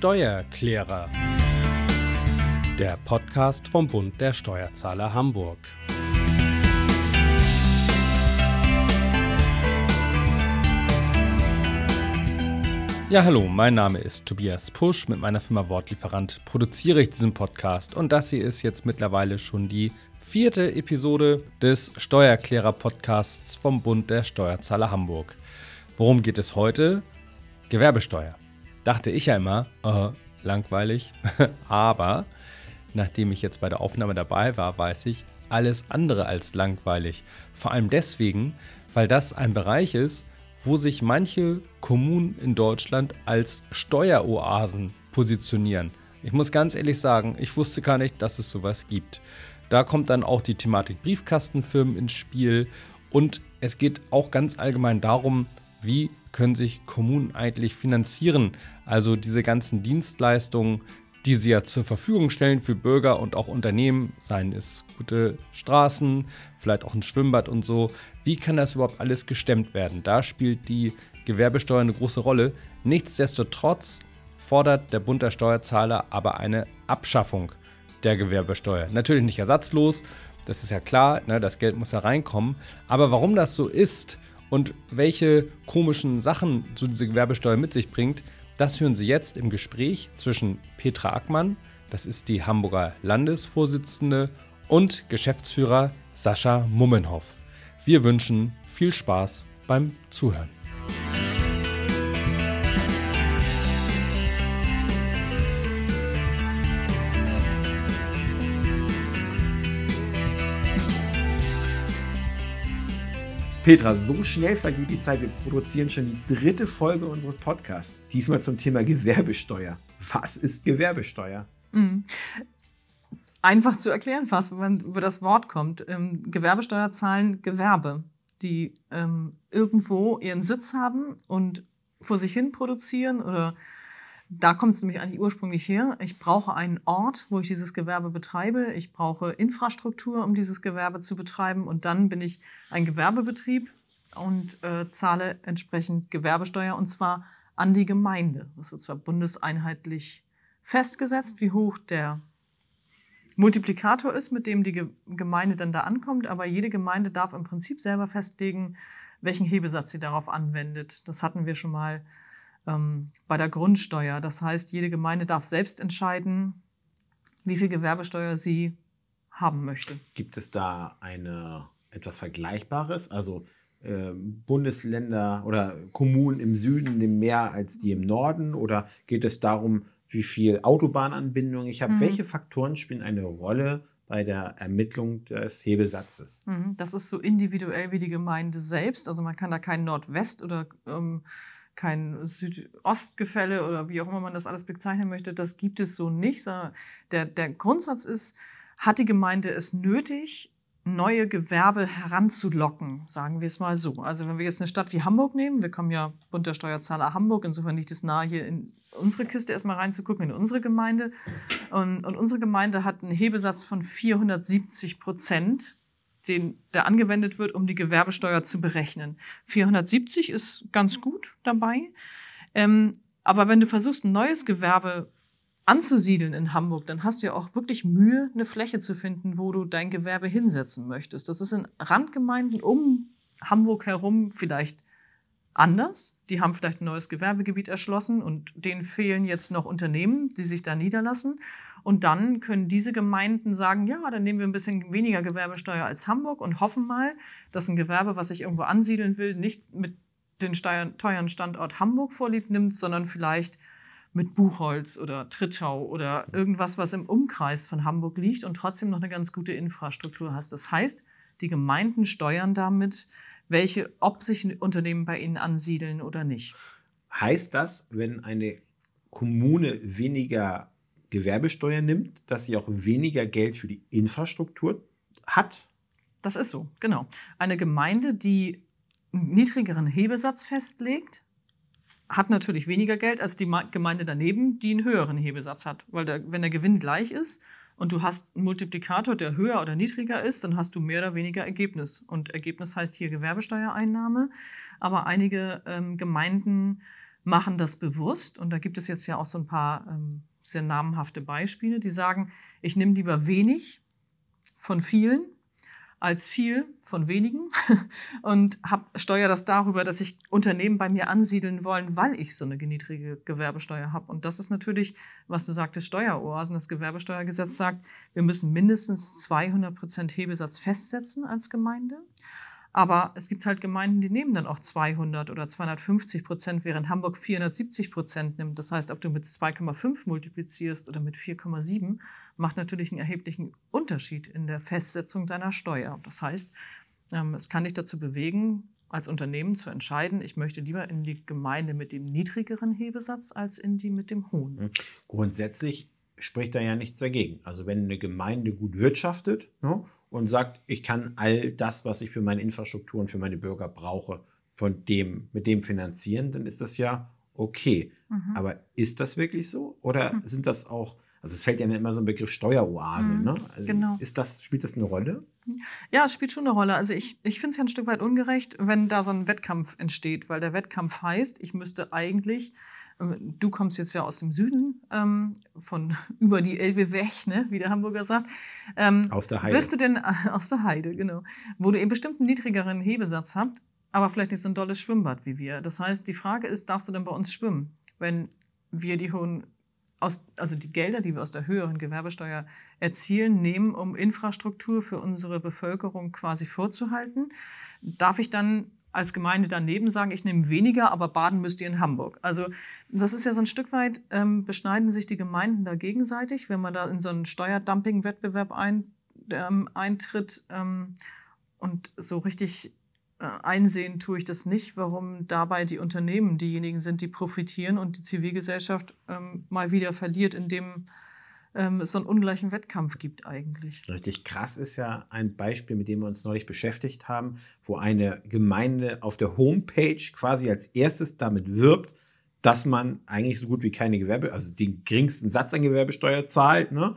Steuerklärer. Der Podcast vom Bund der Steuerzahler Hamburg. Ja, hallo, mein Name ist Tobias Pusch. Mit meiner Firma Wortlieferant produziere ich diesen Podcast und das hier ist jetzt mittlerweile schon die vierte Episode des Steuerklärer-Podcasts vom Bund der Steuerzahler Hamburg. Worum geht es heute? Gewerbesteuer. Dachte ich ja immer, äh, langweilig, aber nachdem ich jetzt bei der Aufnahme dabei war, weiß ich, alles andere als langweilig. Vor allem deswegen, weil das ein Bereich ist, wo sich manche Kommunen in Deutschland als Steueroasen positionieren. Ich muss ganz ehrlich sagen, ich wusste gar nicht, dass es sowas gibt. Da kommt dann auch die Thematik Briefkastenfirmen ins Spiel und es geht auch ganz allgemein darum, wie können sich Kommunen eigentlich finanzieren. Also diese ganzen Dienstleistungen, die sie ja zur Verfügung stellen für Bürger und auch Unternehmen, seien es gute Straßen, vielleicht auch ein Schwimmbad und so. Wie kann das überhaupt alles gestemmt werden? Da spielt die Gewerbesteuer eine große Rolle. Nichtsdestotrotz fordert der Bund der Steuerzahler aber eine Abschaffung der Gewerbesteuer. Natürlich nicht ersatzlos, das ist ja klar, ne, das Geld muss ja reinkommen. Aber warum das so ist und welche komischen Sachen so diese Gewerbesteuer mit sich bringt, das hören Sie jetzt im Gespräch zwischen Petra Ackmann, das ist die Hamburger Landesvorsitzende, und Geschäftsführer Sascha Mummenhoff. Wir wünschen viel Spaß beim Zuhören. Petra, so schnell vergeht die Zeit. Wir produzieren schon die dritte Folge unseres Podcasts. Diesmal zum Thema Gewerbesteuer. Was ist Gewerbesteuer? Mhm. Einfach zu erklären fast, wenn über das Wort kommt. Ähm, Gewerbesteuer zahlen Gewerbe, die ähm, irgendwo ihren Sitz haben und vor sich hin produzieren oder da kommt es nämlich eigentlich ursprünglich her. Ich brauche einen Ort, wo ich dieses Gewerbe betreibe. Ich brauche Infrastruktur, um dieses Gewerbe zu betreiben. Und dann bin ich ein Gewerbebetrieb und äh, zahle entsprechend Gewerbesteuer und zwar an die Gemeinde. Das wird zwar bundeseinheitlich festgesetzt, wie hoch der Multiplikator ist, mit dem die Gemeinde dann da ankommt, aber jede Gemeinde darf im Prinzip selber festlegen, welchen Hebesatz sie darauf anwendet. Das hatten wir schon mal ähm, bei der Grundsteuer. Das heißt, jede Gemeinde darf selbst entscheiden, wie viel Gewerbesteuer sie haben möchte. Gibt es da eine etwas Vergleichbares? Also äh, Bundesländer oder Kommunen im Süden nehmen mehr als die im Norden? Oder geht es darum, wie viel Autobahnanbindung ich habe? Mhm. Welche Faktoren spielen eine Rolle bei der Ermittlung des Hebesatzes? Mhm. Das ist so individuell wie die Gemeinde selbst. Also man kann da kein Nordwest oder ähm, kein Südostgefälle oder wie auch immer man das alles bezeichnen möchte, das gibt es so nicht. Der, der Grundsatz ist, hat die Gemeinde es nötig, neue Gewerbe heranzulocken, sagen wir es mal so. Also wenn wir jetzt eine Stadt wie Hamburg nehmen, wir kommen ja Bund der Steuerzahler Hamburg, insofern liegt es nahe, hier in unsere Kiste erstmal reinzugucken, in unsere Gemeinde. Und, und unsere Gemeinde hat einen Hebesatz von 470 Prozent den, der angewendet wird, um die Gewerbesteuer zu berechnen. 470 ist ganz gut dabei. Ähm, aber wenn du versuchst, ein neues Gewerbe anzusiedeln in Hamburg, dann hast du ja auch wirklich Mühe, eine Fläche zu finden, wo du dein Gewerbe hinsetzen möchtest. Das ist in Randgemeinden um Hamburg herum vielleicht anders. Die haben vielleicht ein neues Gewerbegebiet erschlossen und denen fehlen jetzt noch Unternehmen, die sich da niederlassen. Und dann können diese Gemeinden sagen, ja, dann nehmen wir ein bisschen weniger Gewerbesteuer als Hamburg und hoffen mal, dass ein Gewerbe, was sich irgendwo ansiedeln will, nicht mit den teuren Standort Hamburg vorlieb nimmt, sondern vielleicht mit Buchholz oder Trittau oder irgendwas, was im Umkreis von Hamburg liegt und trotzdem noch eine ganz gute Infrastruktur hast. Das heißt, die Gemeinden steuern damit, welche, ob sich Unternehmen bei ihnen ansiedeln oder nicht. Heißt das, wenn eine Kommune weniger Gewerbesteuer nimmt, dass sie auch weniger Geld für die Infrastruktur hat? Das ist so, genau. Eine Gemeinde, die einen niedrigeren Hebesatz festlegt, hat natürlich weniger Geld als die Gemeinde daneben, die einen höheren Hebesatz hat. Weil der, wenn der Gewinn gleich ist und du hast einen Multiplikator, der höher oder niedriger ist, dann hast du mehr oder weniger Ergebnis. Und Ergebnis heißt hier Gewerbesteuereinnahme. Aber einige ähm, Gemeinden machen das bewusst. Und da gibt es jetzt ja auch so ein paar ähm, sehr namenhafte Beispiele, die sagen, ich nehme lieber wenig von vielen als viel von wenigen und hab, steuere das darüber, dass sich Unternehmen bei mir ansiedeln wollen, weil ich so eine niedrige Gewerbesteuer habe. Und das ist natürlich, was du sagtest, Steueroasen. Das Gewerbesteuergesetz sagt, wir müssen mindestens 200 Prozent Hebesatz festsetzen als Gemeinde. Aber es gibt halt Gemeinden, die nehmen dann auch 200 oder 250 Prozent, während Hamburg 470 Prozent nimmt. Das heißt, ob du mit 2,5 multiplizierst oder mit 4,7, macht natürlich einen erheblichen Unterschied in der Festsetzung deiner Steuer. Das heißt, ähm, es kann dich dazu bewegen, als Unternehmen zu entscheiden, ich möchte lieber in die Gemeinde mit dem niedrigeren Hebesatz als in die mit dem hohen. Hm. Grundsätzlich spricht da ja nichts dagegen. Also wenn eine Gemeinde gut wirtschaftet ne, und sagt, ich kann all das, was ich für meine Infrastruktur und für meine Bürger brauche, von dem, mit dem finanzieren, dann ist das ja okay. Mhm. Aber ist das wirklich so? Oder mhm. sind das auch, also es fällt ja immer so ein Begriff Steueroase, mhm. ne? Also genau. Ist das, spielt das eine Rolle? Ja, es spielt schon eine Rolle. Also ich, ich finde es ja ein Stück weit ungerecht, wenn da so ein Wettkampf entsteht, weil der Wettkampf heißt, ich müsste eigentlich Du kommst jetzt ja aus dem Süden, ähm, von über die Elbe weg, ne, wie der Hamburger sagt. Ähm, aus der Heide. Wirst du denn, aus der Heide, genau. Wo du eben bestimmt einen niedrigeren Hebesatz habt, aber vielleicht nicht so ein dolles Schwimmbad wie wir. Das heißt, die Frage ist, darfst du denn bei uns schwimmen, wenn wir die hohen, aus, also die Gelder, die wir aus der höheren Gewerbesteuer erzielen, nehmen, um Infrastruktur für unsere Bevölkerung quasi vorzuhalten? Darf ich dann als Gemeinde daneben sagen, ich nehme weniger, aber baden müsst ihr in Hamburg. Also das ist ja so ein Stück weit, ähm, beschneiden sich die Gemeinden da gegenseitig, wenn man da in so einen Steuerdumping-Wettbewerb ein, ähm, eintritt ähm, und so richtig äh, einsehen tue ich das nicht, warum dabei die Unternehmen diejenigen sind, die profitieren und die Zivilgesellschaft ähm, mal wieder verliert, indem ähm, es so einen ungleichen Wettkampf gibt eigentlich. Richtig krass ist ja ein Beispiel, mit dem wir uns neulich beschäftigt haben, wo eine Gemeinde auf der Homepage quasi als erstes damit wirbt, dass man eigentlich so gut wie keine Gewerbe, also den geringsten Satz an Gewerbesteuer zahlt, ne?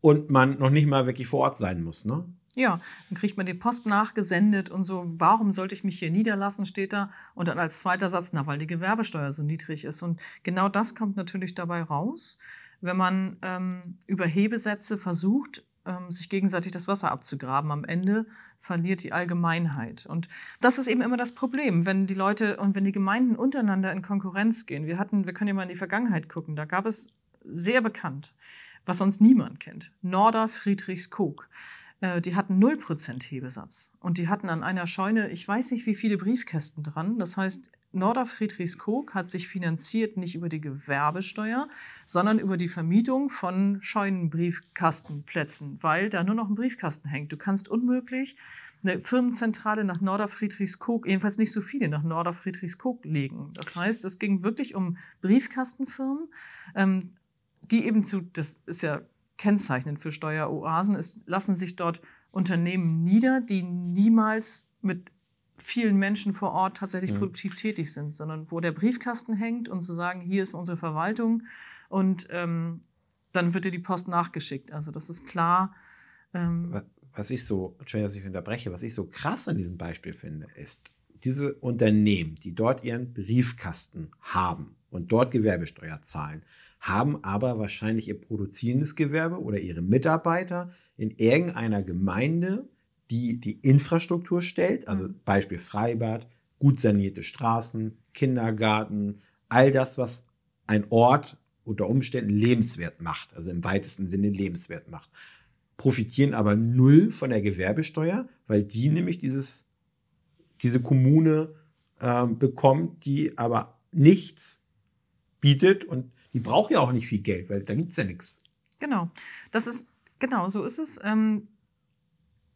Und man noch nicht mal wirklich vor Ort sein muss, ne? Ja, dann kriegt man den Post nachgesendet und so, warum sollte ich mich hier niederlassen, steht da. Und dann als zweiter Satz, na, weil die Gewerbesteuer so niedrig ist. Und genau das kommt natürlich dabei raus wenn man ähm, über Hebesätze versucht, ähm, sich gegenseitig das Wasser abzugraben. Am Ende verliert die Allgemeinheit. Und das ist eben immer das Problem, wenn die Leute und wenn die Gemeinden untereinander in Konkurrenz gehen. Wir hatten, wir können ja mal in die Vergangenheit gucken, da gab es sehr bekannt, was sonst niemand kennt, Norder Friedrichskoog. Äh, die hatten 0% Hebesatz. Und die hatten an einer Scheune, ich weiß nicht wie viele Briefkästen dran. Das heißt, Norder Friedrichskoog hat sich finanziert nicht über die Gewerbesteuer, sondern über die Vermietung von Scheunenbriefkastenplätzen, weil da nur noch ein Briefkasten hängt. Du kannst unmöglich eine Firmenzentrale nach Norder Friedrichskoog, jedenfalls nicht so viele nach Norder Friedrichskoog legen. Das heißt, es ging wirklich um Briefkastenfirmen, ähm, die eben zu, das ist ja kennzeichnend für Steueroasen, es lassen sich dort Unternehmen nieder, die niemals mit vielen Menschen vor Ort tatsächlich mhm. produktiv tätig sind, sondern wo der Briefkasten hängt und zu sagen, hier ist unsere Verwaltung und ähm, dann wird dir die Post nachgeschickt. Also das ist klar. Ähm, was, was, ich so, Entschuldigung, dass ich unterbreche, was ich so krass an diesem Beispiel finde, ist, diese Unternehmen, die dort ihren Briefkasten haben und dort Gewerbesteuer zahlen, haben aber wahrscheinlich ihr produzierendes Gewerbe oder ihre Mitarbeiter in irgendeiner Gemeinde, die die Infrastruktur stellt, also mhm. Beispiel Freibad, gut sanierte Straßen, Kindergarten, all das, was ein Ort unter Umständen lebenswert macht, also im weitesten Sinne lebenswert macht, profitieren aber null von der Gewerbesteuer, weil die nämlich dieses, diese Kommune äh, bekommt, die aber nichts bietet und die braucht ja auch nicht viel Geld, weil da gibt es ja nichts. Genau, das ist, genau, so ist es. Ähm,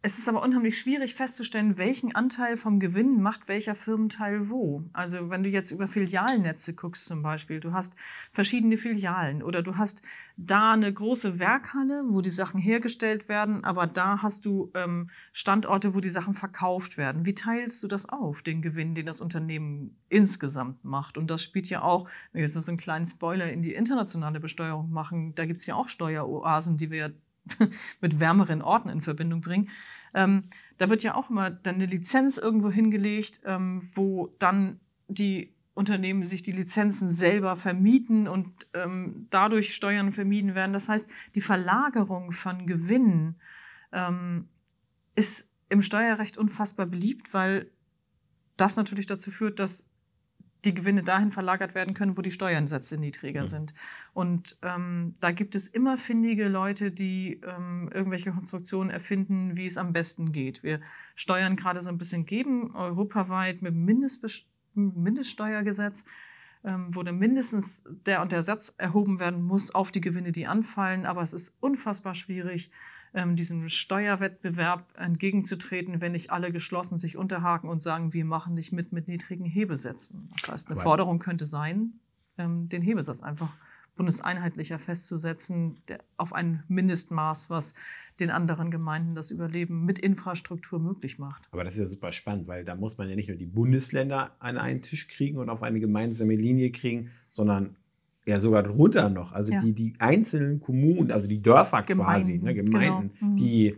es ist aber unheimlich schwierig festzustellen, welchen Anteil vom Gewinn macht welcher Firmenteil wo. Also wenn du jetzt über Filialnetze guckst zum Beispiel, du hast verschiedene Filialen oder du hast da eine große Werkhalle, wo die Sachen hergestellt werden, aber da hast du ähm, Standorte, wo die Sachen verkauft werden. Wie teilst du das auf, den Gewinn, den das Unternehmen insgesamt macht? Und das spielt ja auch, wenn wir jetzt so einen kleinen Spoiler in die internationale Besteuerung machen, da gibt es ja auch Steueroasen, die wir ja mit wärmeren Orten in Verbindung bringen. Ähm, da wird ja auch immer dann eine Lizenz irgendwo hingelegt, ähm, wo dann die Unternehmen sich die Lizenzen selber vermieten und ähm, dadurch Steuern vermieden werden. Das heißt, die Verlagerung von Gewinnen ähm, ist im Steuerrecht unfassbar beliebt, weil das natürlich dazu führt, dass die Gewinne dahin verlagert werden können, wo die Steuernsätze niedriger ja. sind. Und ähm, da gibt es immer findige Leute, die ähm, irgendwelche Konstruktionen erfinden, wie es am besten geht. Wir steuern gerade so ein bisschen geben, europaweit mit dem Mindeststeuergesetz, ähm, wo dann mindestens der und der Satz erhoben werden muss auf die Gewinne, die anfallen. Aber es ist unfassbar schwierig, ähm, diesem Steuerwettbewerb entgegenzutreten, wenn nicht alle geschlossen sich unterhaken und sagen, wir machen nicht mit mit niedrigen Hebesätzen. Das heißt, eine Aber Forderung könnte sein, ähm, den Hebesatz einfach bundeseinheitlicher festzusetzen, auf ein Mindestmaß, was den anderen Gemeinden das Überleben mit Infrastruktur möglich macht. Aber das ist ja super spannend, weil da muss man ja nicht nur die Bundesländer an einen Tisch kriegen und auf eine gemeinsame Linie kriegen, sondern ja sogar drunter noch. Also ja. die, die einzelnen Kommunen, also die Dörfer Gemeinden, quasi, ne, Gemeinden, genau. mhm. die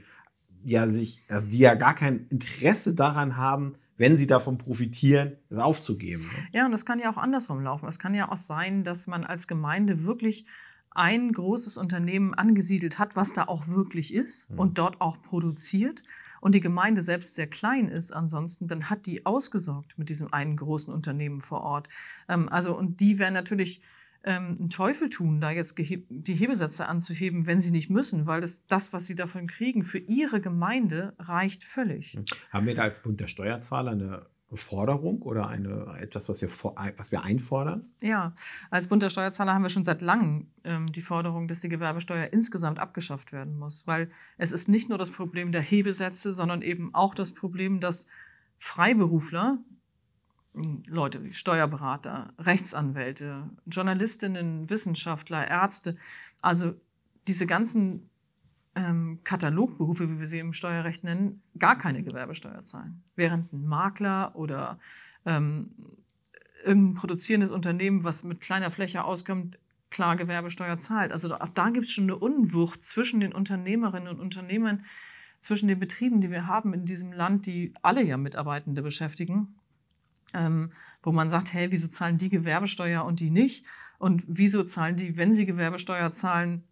ja sich, also die ja gar kein Interesse daran haben, wenn sie davon profitieren, es aufzugeben. Ne? Ja, und das kann ja auch andersrum laufen. Es kann ja auch sein, dass man als Gemeinde wirklich ein großes Unternehmen angesiedelt hat, was da auch wirklich ist mhm. und dort auch produziert und die Gemeinde selbst sehr klein ist ansonsten, dann hat die ausgesorgt mit diesem einen großen Unternehmen vor Ort. Ähm, also und die werden natürlich ähm, einen Teufel tun, da jetzt die Hebesätze anzuheben, wenn sie nicht müssen, weil das, das, was sie davon kriegen, für ihre Gemeinde reicht völlig. Hm. Haben wir da als Bund der Steuerzahler eine Forderung oder eine, etwas, was wir, vor, was wir einfordern? Ja, als Bund der Steuerzahler haben wir schon seit langem ähm, die Forderung, dass die Gewerbesteuer insgesamt abgeschafft werden muss, weil es ist nicht nur das Problem der Hebesätze, sondern eben auch das Problem, dass Freiberufler, Leute wie Steuerberater, Rechtsanwälte, Journalistinnen, Wissenschaftler, Ärzte, also diese ganzen ähm, Katalogberufe, wie wir sie im Steuerrecht nennen, gar keine Gewerbesteuer zahlen. Während ein Makler oder ähm, irgendein produzierendes Unternehmen, was mit kleiner Fläche auskommt, klar Gewerbesteuer zahlt. Also auch da gibt es schon eine Unwucht zwischen den Unternehmerinnen und Unternehmern, zwischen den Betrieben, die wir haben in diesem Land, die alle ja Mitarbeitende beschäftigen ähm, wo man sagt, hey, wieso zahlen die Gewerbesteuer und die nicht? Und wieso zahlen die, wenn sie Gewerbesteuer zahlen,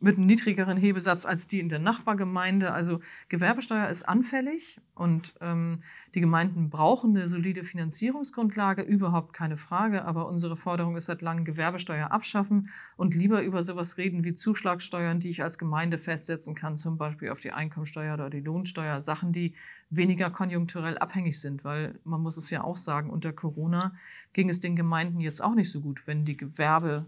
mit einem niedrigeren Hebesatz als die in der Nachbargemeinde. Also Gewerbesteuer ist anfällig und ähm, die Gemeinden brauchen eine solide Finanzierungsgrundlage, überhaupt keine Frage. Aber unsere Forderung ist seit langem Gewerbesteuer abschaffen und lieber über sowas reden wie Zuschlagsteuern, die ich als Gemeinde festsetzen kann, zum Beispiel auf die Einkommensteuer oder die Lohnsteuer, Sachen, die weniger konjunkturell abhängig sind, weil man muss es ja auch sagen, unter Corona ging es den Gemeinden jetzt auch nicht so gut, wenn die Gewerbe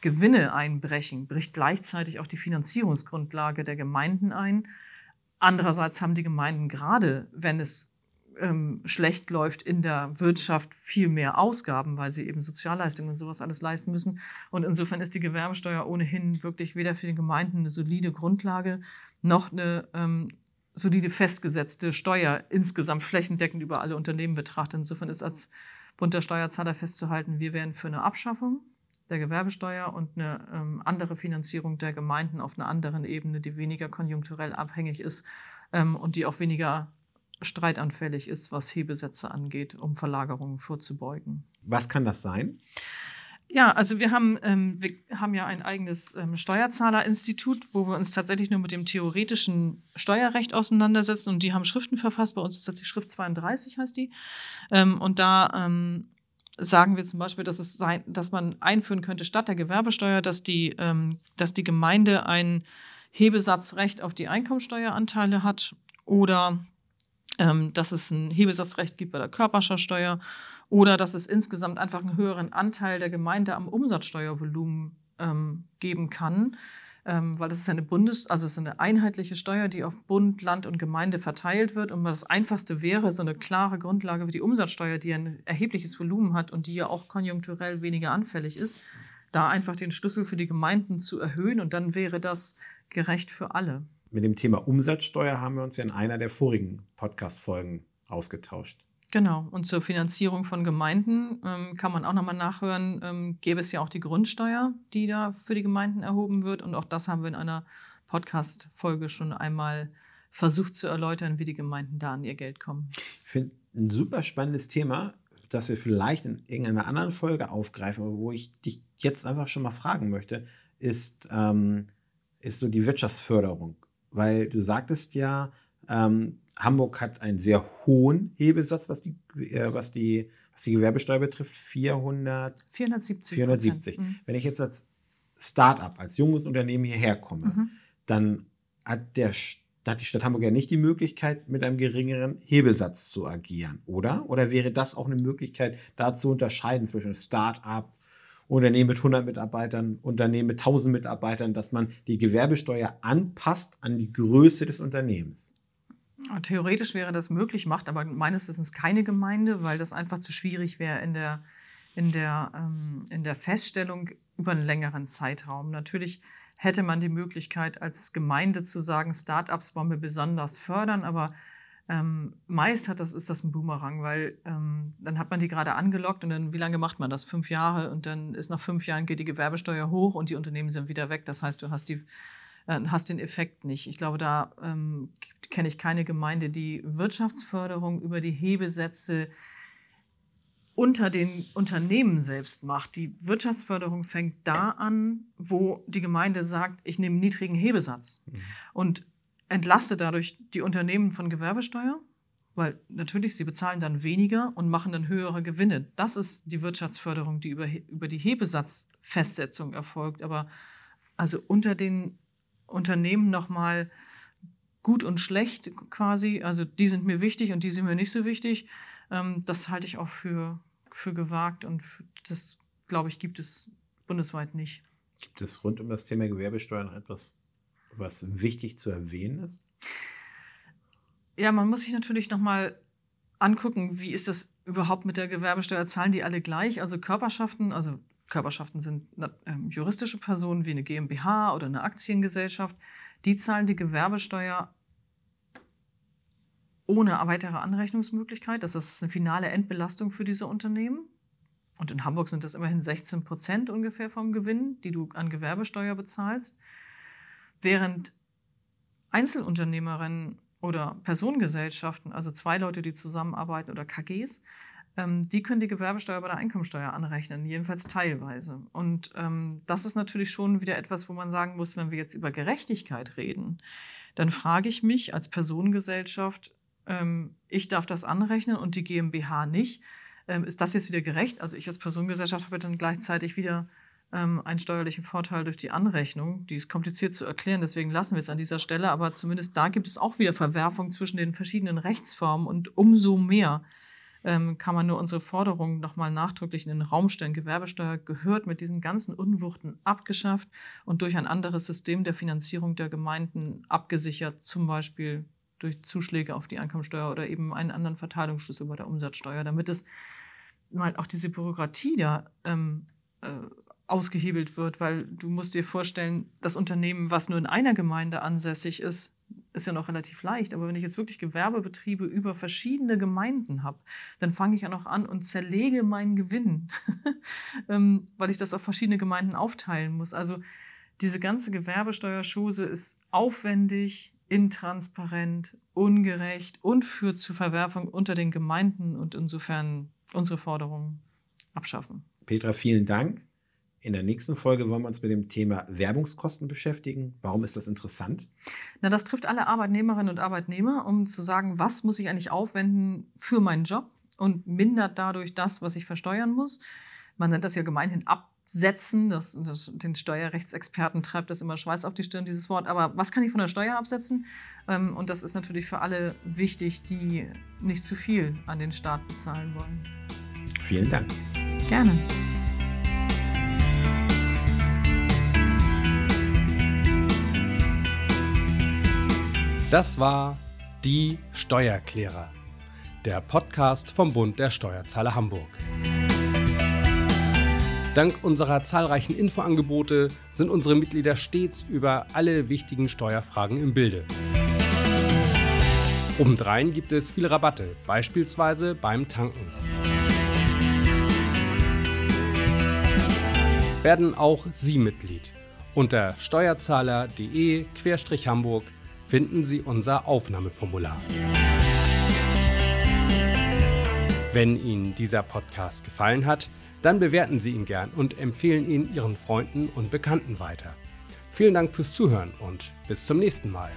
Gewinne einbrechen, bricht gleichzeitig auch die Finanzierungsgrundlage der Gemeinden ein. Andererseits haben die Gemeinden gerade, wenn es ähm, schlecht läuft in der Wirtschaft, viel mehr Ausgaben, weil sie eben Sozialleistungen und sowas alles leisten müssen. Und insofern ist die Gewerbesteuer ohnehin wirklich weder für die Gemeinden eine solide Grundlage noch eine ähm, solide festgesetzte Steuer insgesamt flächendeckend über alle Unternehmen betrachtet. Insofern ist als Bund der Steuerzahler festzuhalten, wir wären für eine Abschaffung der Gewerbesteuer und eine ähm, andere Finanzierung der Gemeinden auf einer anderen Ebene, die weniger konjunkturell abhängig ist ähm, und die auch weniger streitanfällig ist, was Hebesätze angeht, um Verlagerungen vorzubeugen. Was kann das sein? Ja, also wir haben, ähm, wir haben ja ein eigenes ähm, Steuerzahlerinstitut, wo wir uns tatsächlich nur mit dem theoretischen Steuerrecht auseinandersetzen und die haben Schriften verfasst. Bei uns ist das die Schrift 32, heißt die. Ähm, und da ähm, sagen wir zum Beispiel, dass, es sein, dass man einführen könnte statt der Gewerbesteuer, dass die, ähm, dass die Gemeinde ein Hebesatzrecht auf die Einkommensteueranteile hat oder ähm, dass es ein Hebesatzrecht gibt bei der Körperschaftsteuer oder dass es insgesamt einfach einen höheren Anteil der Gemeinde am Umsatzsteuervolumen ähm, geben kann weil das ist eine Bundes-, also es ist eine einheitliche Steuer, die auf Bund, Land und Gemeinde verteilt wird. Und das Einfachste wäre so eine klare Grundlage wie die Umsatzsteuer, die ein erhebliches Volumen hat und die ja auch konjunkturell weniger anfällig ist, da einfach den Schlüssel für die Gemeinden zu erhöhen und dann wäre das gerecht für alle. Mit dem Thema Umsatzsteuer haben wir uns ja in einer der vorigen Podcast-Folgen ausgetauscht. Genau. Und zur Finanzierung von Gemeinden ähm, kann man auch nochmal nachhören, ähm, gäbe es ja auch die Grundsteuer, die da für die Gemeinden erhoben wird. Und auch das haben wir in einer Podcast-Folge schon einmal versucht zu erläutern, wie die Gemeinden da an ihr Geld kommen. Ich finde ein super spannendes Thema. das wir vielleicht in irgendeiner anderen Folge aufgreifen, aber wo ich dich jetzt einfach schon mal fragen möchte, ist, ähm, ist so die Wirtschaftsförderung. Weil du sagtest ja, ähm, Hamburg hat einen sehr hohen Hebesatz, was die, äh, was die, was die Gewerbesteuer betrifft, 400, 470. 470. Mhm. Wenn ich jetzt als Start-up, als junges Unternehmen hierher komme, Mhm. dann hat, der, hat die Stadt Hamburg ja nicht die Möglichkeit, mit einem geringeren Hebesatz zu agieren, oder? Oder wäre das auch eine Möglichkeit, da zu unterscheiden zwischen Start-up, Unternehmen mit 100 Mitarbeitern, Unternehmen mit 1000 Mitarbeitern, dass man die Gewerbesteuer anpasst an die Größe des Unternehmens? Theoretisch wäre das möglich, macht aber meines Wissens keine Gemeinde, weil das einfach zu schwierig wäre in der, in der, ähm, in der Feststellung über einen längeren Zeitraum. Natürlich hätte man die Möglichkeit, als Gemeinde zu sagen, Startups wollen wir besonders fördern, aber ähm, meist hat das, ist das ein Boomerang, weil ähm, dann hat man die gerade angelockt und dann, wie lange macht man das? Fünf Jahre und dann ist nach fünf Jahren geht die Gewerbesteuer hoch und die Unternehmen sind wieder weg. Das heißt, du hast die äh, hast den Effekt nicht. Ich glaube, da ähm, kenne ich keine Gemeinde, die Wirtschaftsförderung über die Hebesätze unter den Unternehmen selbst macht. Die Wirtschaftsförderung fängt da an, wo die Gemeinde sagt, ich nehme einen niedrigen Hebesatz und entlaste dadurch die Unternehmen von Gewerbesteuer, weil natürlich sie bezahlen dann weniger und machen dann höhere Gewinne. Das ist die Wirtschaftsförderung, die über, über die Hebesatzfestsetzung erfolgt. Aber also unter den Unternehmen nochmal gut und schlecht quasi, also die sind mir wichtig und die sind mir nicht so wichtig, ähm, das halte ich auch für, für gewagt und das, glaube ich, gibt es bundesweit nicht. Gibt es rund um das Thema Gewerbesteuer noch etwas, was wichtig zu erwähnen ist? Ja, man muss sich natürlich nochmal angucken, wie ist das überhaupt mit der Gewerbesteuer? Zahlen die alle gleich? Also Körperschaften, also Körperschaften sind ähm, juristische Personen wie eine GmbH oder eine Aktiengesellschaft, die zahlen die Gewerbesteuer ohne weitere Anrechnungsmöglichkeit. Das ist eine finale Endbelastung für diese Unternehmen. Und in Hamburg sind das immerhin 16 Prozent ungefähr vom Gewinn, die du an Gewerbesteuer bezahlst. Während Einzelunternehmerinnen oder Personengesellschaften, also zwei Leute, die zusammenarbeiten oder KGs, die können die Gewerbesteuer bei der Einkommensteuer anrechnen, jedenfalls teilweise. Und ähm, das ist natürlich schon wieder etwas, wo man sagen muss, wenn wir jetzt über Gerechtigkeit reden, dann frage ich mich als Personengesellschaft, ähm, ich darf das anrechnen und die GmbH nicht. Ähm, ist das jetzt wieder gerecht? Also ich als Personengesellschaft habe dann gleichzeitig wieder ähm, einen steuerlichen Vorteil durch die Anrechnung. Die ist kompliziert zu erklären, deswegen lassen wir es an dieser Stelle. Aber zumindest da gibt es auch wieder Verwerfung zwischen den verschiedenen Rechtsformen und umso mehr ähm, kann man nur unsere Forderungen nochmal nachdrücklich in den Raum stellen. Gewerbesteuer gehört mit diesen ganzen Unwuchten abgeschafft und durch ein anderes System der Finanzierung der Gemeinden abgesichert, zum Beispiel durch Zuschläge auf die Einkommensteuer oder eben einen anderen Verteilungsschlüssel bei der Umsatzsteuer, damit es mal auch diese Bürokratie da ähm, äh, ausgehebelt wird, weil du musst dir vorstellen, das Unternehmen, was nur in einer Gemeinde ansässig ist, ist ja noch relativ leicht. Aber wenn ich jetzt wirklich Gewerbebetriebe über verschiedene Gemeinden habe, dann fange ich ja noch an und zerlege meinen Gewinn, ähm, weil ich das auf verschiedene Gemeinden aufteilen muss. Also diese ganze Gewerbesteuerschose ist aufwendig, intransparent, ungerecht und führt zu Verwerfung unter den Gemeinden und insofern unsere Forderungen abschaffen. Petra, vielen Dank. In der nächsten Folge wollen wir uns mit dem Thema Werbungskosten beschäftigen. Warum ist das interessant? Na, das trifft alle Arbeitnehmerinnen und Arbeitnehmer, um zu sagen, was muss ich eigentlich aufwenden für meinen Job und mindert dadurch das, was ich versteuern muss. Man nennt das ja gemeinhin absetzen. Das, das, den Steuerrechtsexperten treibt das immer Schweiß auf die Stirn, dieses Wort. Aber was kann ich von der Steuer absetzen? Ähm, und das ist natürlich für alle wichtig, die nicht zu viel an den Staat bezahlen wollen. Vielen Dank. Gerne. Das war Die Steuerklärer, der Podcast vom Bund der Steuerzahler Hamburg. Dank unserer zahlreichen Infoangebote sind unsere Mitglieder stets über alle wichtigen Steuerfragen im Bilde. Obendrein gibt es viele Rabatte, beispielsweise beim Tanken. Werden auch Sie Mitglied. Unter steuerzahler.de-hamburg finden Sie unser Aufnahmeformular. Wenn Ihnen dieser Podcast gefallen hat, dann bewerten Sie ihn gern und empfehlen ihn Ihren Freunden und Bekannten weiter. Vielen Dank fürs Zuhören und bis zum nächsten Mal.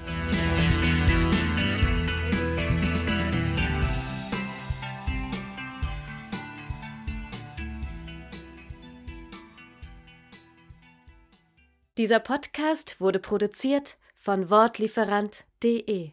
Dieser Podcast wurde produziert von Wortlieferant.de